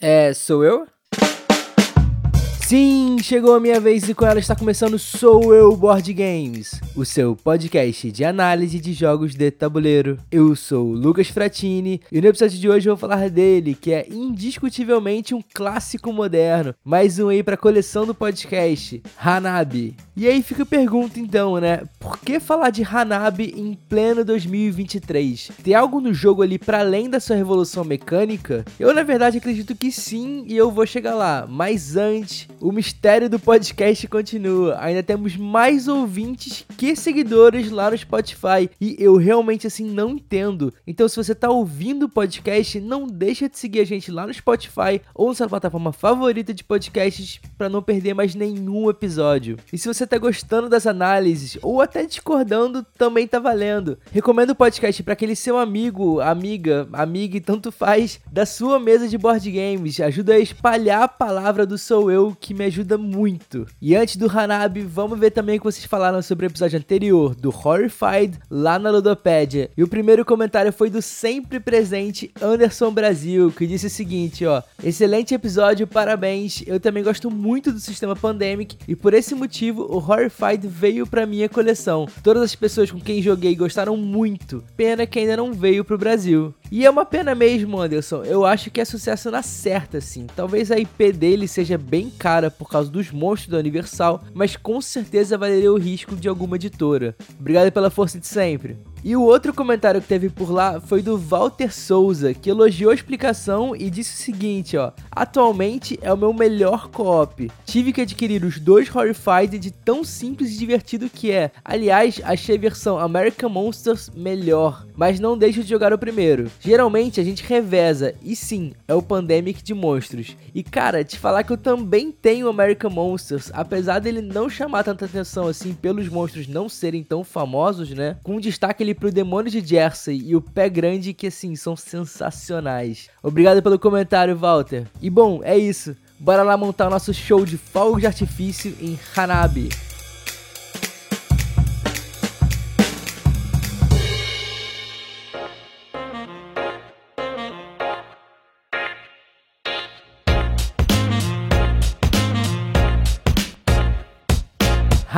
É, sou eu? Sim, chegou a minha vez e com ela está começando Sou Eu Board Games, o seu podcast de análise de jogos de tabuleiro. Eu sou o Lucas Fratini e no episódio de hoje eu vou falar dele, que é indiscutivelmente um clássico moderno, mais um aí para coleção do podcast, Hanabi. E aí fica a pergunta então, né? Por que falar de Hanabi em pleno 2023? Tem algo no jogo ali para além da sua revolução mecânica? Eu na verdade acredito que sim e eu vou chegar lá, mas antes o mistério do podcast continua. Ainda temos mais ouvintes que seguidores lá no Spotify. E eu realmente assim não entendo. Então, se você tá ouvindo o podcast, não deixa de seguir a gente lá no Spotify ou na sua plataforma favorita de podcasts para não perder mais nenhum episódio. E se você tá gostando das análises ou até discordando, também tá valendo. Recomendo o podcast para aquele seu amigo, amiga, amiga e tanto faz da sua mesa de board games. Ajuda a espalhar a palavra do sou eu que me ajuda muito. E antes do Hanabi, vamos ver também o que vocês falaram sobre o episódio anterior, do Horrified, lá na Ludopédia. E o primeiro comentário foi do sempre presente Anderson Brasil, que disse o seguinte, ó. Excelente episódio, parabéns. Eu também gosto muito do sistema Pandemic e por esse motivo o Horrified veio pra minha coleção. Todas as pessoas com quem joguei gostaram muito. Pena que ainda não veio pro Brasil. E é uma pena mesmo, Anderson. Eu acho que é sucesso na certa, sim. Talvez a IP dele seja bem cara por causa dos monstros da Universal, mas com certeza valeria o risco de alguma editora. Obrigado pela força de sempre. E o outro comentário que teve por lá foi do Walter Souza, que elogiou a explicação e disse o seguinte, ó: "Atualmente é o meu melhor co-op. Tive que adquirir os dois Horrified de tão simples e divertido que é. Aliás, achei a versão American Monsters melhor, mas não deixo de jogar o primeiro. Geralmente a gente reveza e sim, é o Pandemic de monstros. E cara, te falar que eu também tenho American Monsters, apesar dele não chamar tanta atenção assim pelos monstros não serem tão famosos, né? Com destaque ali pro Demônio de Jersey e o Pé Grande, que assim, são sensacionais. Obrigado pelo comentário, Walter. E bom, é isso. Bora lá montar o nosso show de fogos de artifício em Hanabi.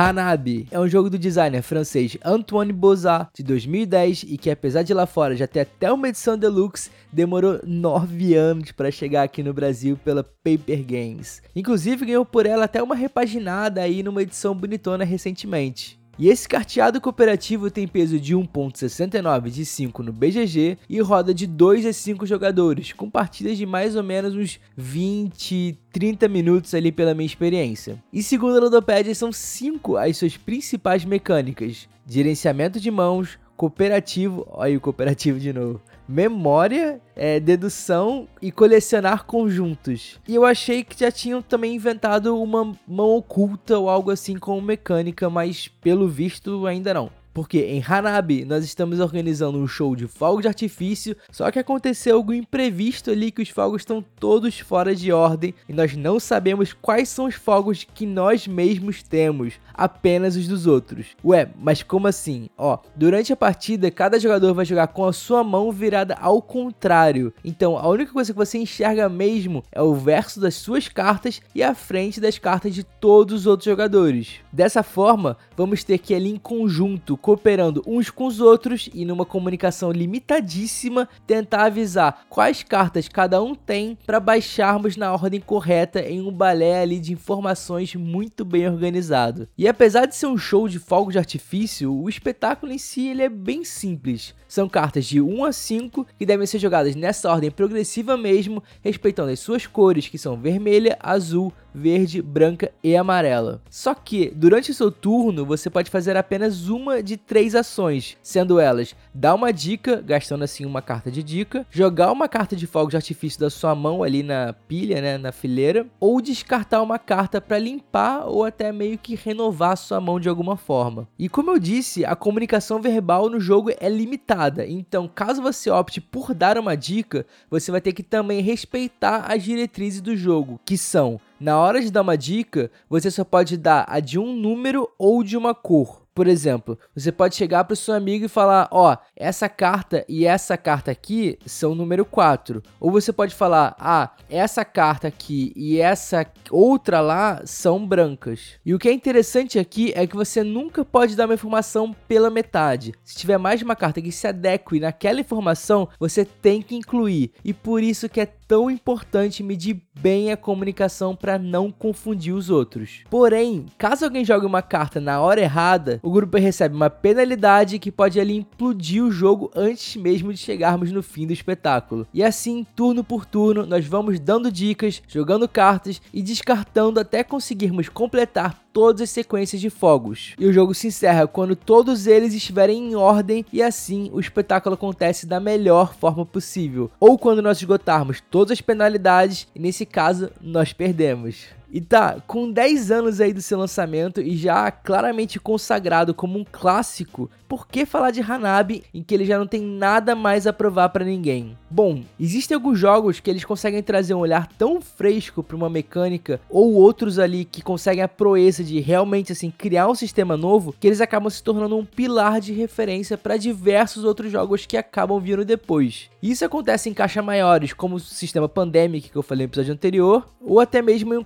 Hanabi é um jogo do designer francês Antoine Bozat de 2010 e que apesar de lá fora já ter até uma edição deluxe, demorou 9 anos para chegar aqui no Brasil pela Paper Games. Inclusive ganhou por ela até uma repaginada aí numa edição bonitona recentemente. E esse carteado cooperativo tem peso de 1.69 de 5 no BGG e roda de 2 a 5 jogadores, com partidas de mais ou menos uns 20, 30 minutos ali pela minha experiência. E segundo a Ludopedia, são 5 as suas principais mecânicas: gerenciamento de mãos, cooperativo, olha o cooperativo de novo, memória, é, dedução e colecionar conjuntos. E eu achei que já tinham também inventado uma mão oculta ou algo assim com mecânica, mas pelo visto ainda não. Porque em Hanabi nós estamos organizando um show de fogos de artifício, só que aconteceu algo imprevisto ali que os fogos estão todos fora de ordem e nós não sabemos quais são os fogos que nós mesmos temos, apenas os dos outros. Ué, mas como assim? Ó, durante a partida cada jogador vai jogar com a sua mão virada ao contrário. Então a única coisa que você enxerga mesmo é o verso das suas cartas e a frente das cartas de todos os outros jogadores. Dessa forma, vamos ter que ali em conjunto cooperando uns com os outros e numa comunicação limitadíssima, tentar avisar quais cartas cada um tem para baixarmos na ordem correta em um balé ali de informações muito bem organizado. E apesar de ser um show de fogos de artifício, o espetáculo em si ele é bem simples. São cartas de 1 a 5 que devem ser jogadas nessa ordem progressiva mesmo, respeitando as suas cores, que são vermelha, azul, verde, branca e amarela. Só que durante o seu turno você pode fazer apenas uma de três ações, sendo elas dar uma dica, gastando assim uma carta de dica, jogar uma carta de fogo de artifício da sua mão ali na pilha, né, na fileira, ou descartar uma carta para limpar ou até meio que renovar a sua mão de alguma forma. E como eu disse, a comunicação verbal no jogo é limitada então, caso você opte por dar uma dica, você vai ter que também respeitar as diretrizes do jogo, que são: na hora de dar uma dica, você só pode dar a de um número ou de uma cor. Por exemplo, você pode chegar para o seu amigo e falar: Ó, oh, essa carta e essa carta aqui são número 4. Ou você pode falar: Ah, essa carta aqui e essa outra lá são brancas. E o que é interessante aqui é que você nunca pode dar uma informação pela metade. Se tiver mais de uma carta que se adeque naquela informação, você tem que incluir. E por isso que é tão importante medir bem a comunicação para não confundir os outros. Porém, caso alguém jogue uma carta na hora errada, o grupo recebe uma penalidade que pode ali implodir o jogo antes mesmo de chegarmos no fim do espetáculo. E assim, turno por turno, nós vamos dando dicas, jogando cartas e descartando até conseguirmos completar todas as sequências de fogos. E o jogo se encerra quando todos eles estiverem em ordem e assim o espetáculo acontece da melhor forma possível. Ou quando nós esgotarmos todas as penalidades e nesse caso nós perdemos. E tá, com 10 anos aí do seu lançamento e já claramente consagrado como um clássico, por que falar de Hanabi em que ele já não tem nada mais a provar para ninguém? Bom, existem alguns jogos que eles conseguem trazer um olhar tão fresco para uma mecânica ou outros ali que conseguem a proeza de realmente assim criar um sistema novo, que eles acabam se tornando um pilar de referência para diversos outros jogos que acabam vindo depois. Isso acontece em caixas maiores, como o sistema Pandemic que eu falei no episódio anterior, ou até mesmo em um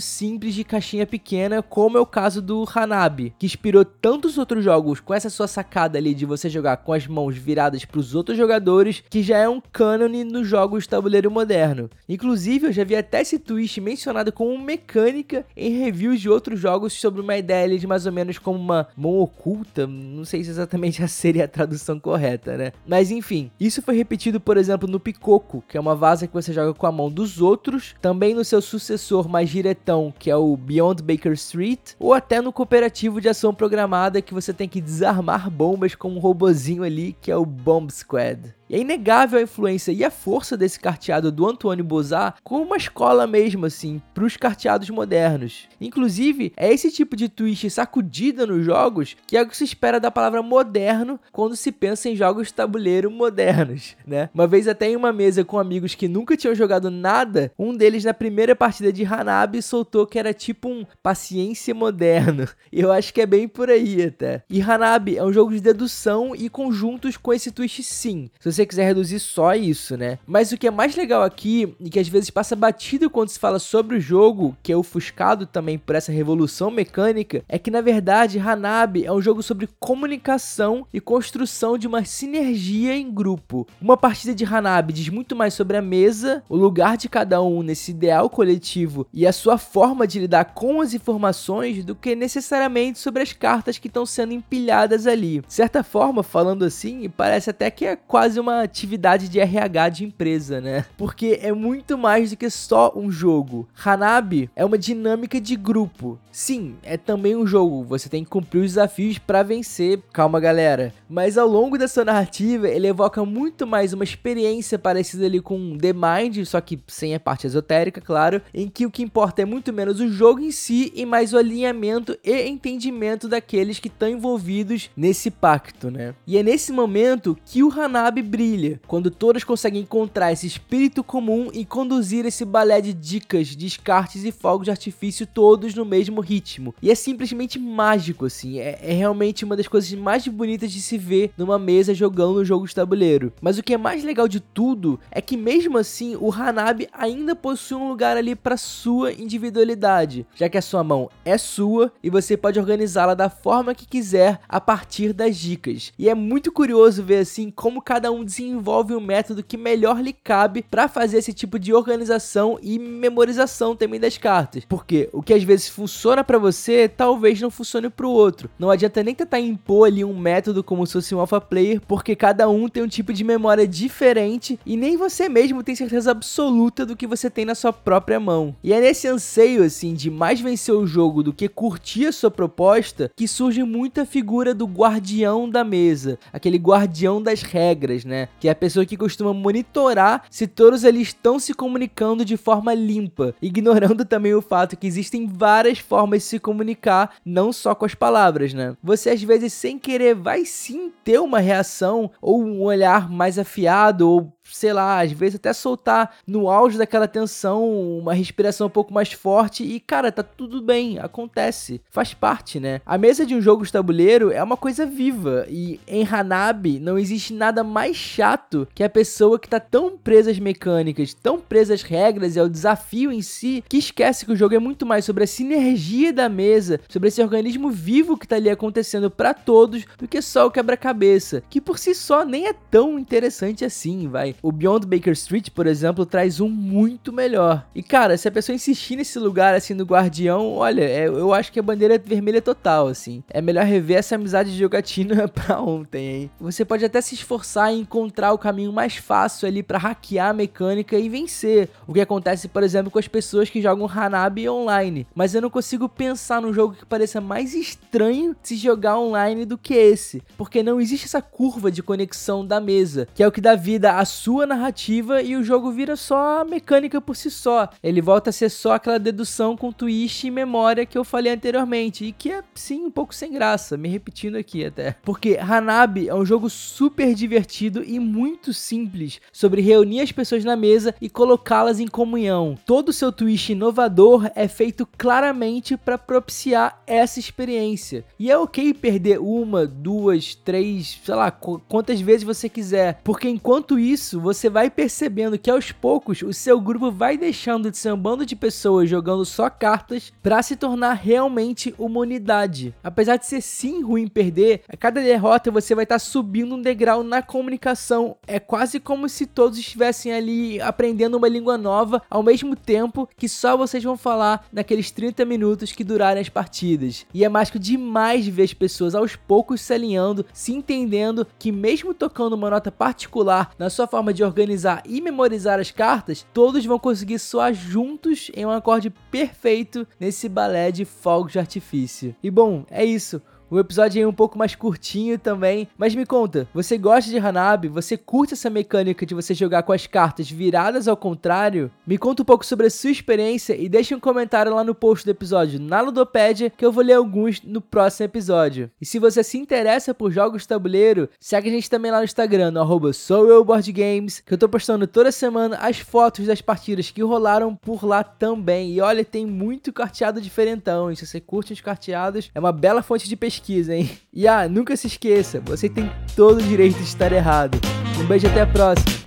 simples de caixinha pequena, como é o caso do Hanabi, que inspirou tantos outros jogos com essa sua sacada ali de você jogar com as mãos viradas para os outros jogadores, que já é um cânone nos jogos de tabuleiro moderno. Inclusive, eu já vi até esse twist mencionado como mecânica em reviews de outros jogos sobre uma ideia ali de mais ou menos como uma mão oculta, não sei se exatamente seria a tradução correta, né? Mas enfim, isso foi repetido, por exemplo, no Picoco, que é uma vaza que você joga com a mão dos outros, também no seu sucessor mais diretão, que é o Beyond Baker Street, ou até no cooperativo de ação programada que você tem que desarmar armar bombas com um robozinho ali que é o Bomb Squad. E é inegável a influência e a força desse carteado do Antônio Bozar como uma escola mesmo, assim, para os carteados modernos. Inclusive, é esse tipo de twist sacudida nos jogos que é o que se espera da palavra moderno quando se pensa em jogos tabuleiro modernos, né? Uma vez até em uma mesa com amigos que nunca tinham jogado nada, um deles na primeira partida de Hanabi soltou que era tipo um paciência moderno. Eu acho que é bem por aí até. E Hanabi é um jogo de dedução e conjuntos com esse twist sim. Se você quiser reduzir só isso, né? Mas o que é mais legal aqui, e que às vezes passa batido quando se fala sobre o jogo, que é ofuscado também por essa revolução mecânica, é que na verdade Hanabi é um jogo sobre comunicação e construção de uma sinergia em grupo. Uma partida de Hanabi diz muito mais sobre a mesa, o lugar de cada um nesse ideal coletivo e a sua forma de lidar com as informações do que necessariamente sobre as cartas que estão sendo empilhadas ali. De certa forma, falando assim, parece até que é quase uma atividade de RH de empresa, né? Porque é muito mais do que só um jogo. Hanabi é uma dinâmica de grupo. Sim, é também um jogo, você tem que cumprir os desafios para vencer. Calma, galera. Mas ao longo dessa narrativa, ele evoca muito mais uma experiência parecida ali com The Mind, só que sem a parte esotérica, claro, em que o que importa é muito menos o jogo em si e mais o alinhamento e entendimento daqueles que estão envolvidos nesse pacto, né? E é nesse momento que o Hanabi brilha, quando todos conseguem encontrar esse espírito comum e conduzir esse balé de dicas, descartes e fogos de artifício todos no mesmo ritmo. E é simplesmente mágico, assim, é, é realmente uma das coisas mais bonitas de se ver numa mesa jogando um jogo de tabuleiro. Mas o que é mais legal de tudo é que mesmo assim o Hanabi ainda possui um lugar ali para sua individualidade, já que a sua mão é sua e você pode organizá-la da forma que quiser a partir das dicas. E é muito curioso ver assim como cada um desenvolve um método que melhor lhe cabe para fazer esse tipo de organização e memorização também das cartas. Porque o que às vezes funciona para você, talvez não funcione para o outro. Não adianta nem tentar impor ali um método como se fosse um alpha player, porque cada um tem um tipo de memória diferente e nem você mesmo tem certeza absoluta do que você tem na sua própria mão. E é nesse anseio assim de mais vencer o jogo do que curtir a sua proposta que surge muita figura do guardião da mesa, aquele guardião das regras, né? Né? Que é a pessoa que costuma monitorar se todos eles estão se comunicando de forma limpa, ignorando também o fato que existem várias formas de se comunicar, não só com as palavras, né? Você às vezes sem querer vai sim ter uma reação ou um olhar mais afiado ou sei lá, às vezes até soltar no auge daquela tensão uma respiração um pouco mais forte e, cara, tá tudo bem, acontece, faz parte, né? A mesa de um jogo de tabuleiro é uma coisa viva e em Hanabi não existe nada mais chato que a pessoa que tá tão presa às mecânicas, tão presa às regras e ao desafio em si, que esquece que o jogo é muito mais sobre a sinergia da mesa, sobre esse organismo vivo que tá ali acontecendo para todos, do que só o quebra-cabeça, que por si só nem é tão interessante assim, vai. O Beyond Baker Street, por exemplo, traz um muito melhor. E cara, se a pessoa insistir nesse lugar assim no Guardião, olha, é, eu acho que a bandeira vermelha é total, assim. É melhor rever essa amizade de jogatina pra ontem, hein? Você pode até se esforçar em encontrar o caminho mais fácil ali para hackear a mecânica e vencer. O que acontece, por exemplo, com as pessoas que jogam Hanabi online. Mas eu não consigo pensar num jogo que pareça mais estranho se jogar online do que esse. Porque não existe essa curva de conexão da mesa, que é o que dá vida à sua narrativa e o jogo vira só mecânica por si só. Ele volta a ser só aquela dedução com twist e memória que eu falei anteriormente, e que é sim um pouco sem graça, me repetindo aqui até. Porque Hanabi é um jogo super divertido e muito simples sobre reunir as pessoas na mesa e colocá-las em comunhão. Todo o seu twist inovador é feito claramente para propiciar essa experiência. E é ok perder uma, duas, três, sei lá, quantas vezes você quiser, porque enquanto isso você vai percebendo que aos poucos o seu grupo vai deixando de ser um bando de pessoas jogando só cartas para se tornar realmente uma unidade. Apesar de ser sim ruim perder, a cada derrota você vai estar tá subindo um degrau na comunicação. É quase como se todos estivessem ali aprendendo uma língua nova ao mesmo tempo que só vocês vão falar naqueles 30 minutos que durarem as partidas. E é mágico demais ver as pessoas aos poucos se alinhando, se entendendo que mesmo tocando uma nota particular na sua forma de organizar e memorizar as cartas, todos vão conseguir soar juntos em um acorde perfeito nesse balé de fogos de artifício. E bom, é isso. O episódio é um pouco mais curtinho também, mas me conta, você gosta de Hanabi? Você curte essa mecânica de você jogar com as cartas viradas ao contrário? Me conta um pouco sobre a sua experiência e deixe um comentário lá no post do episódio na Ludopédia que eu vou ler alguns no próximo episódio. E se você se interessa por jogos de tabuleiro, segue a gente também lá no Instagram, no arroba que eu tô postando toda semana as fotos das partidas que rolaram por lá também. E olha, tem muito carteado diferentão, e se você curte os carteados, é uma bela fonte de pesquisa pesquisa, hein? E ah, nunca se esqueça, você tem todo o direito de estar errado. Um beijo até a próxima.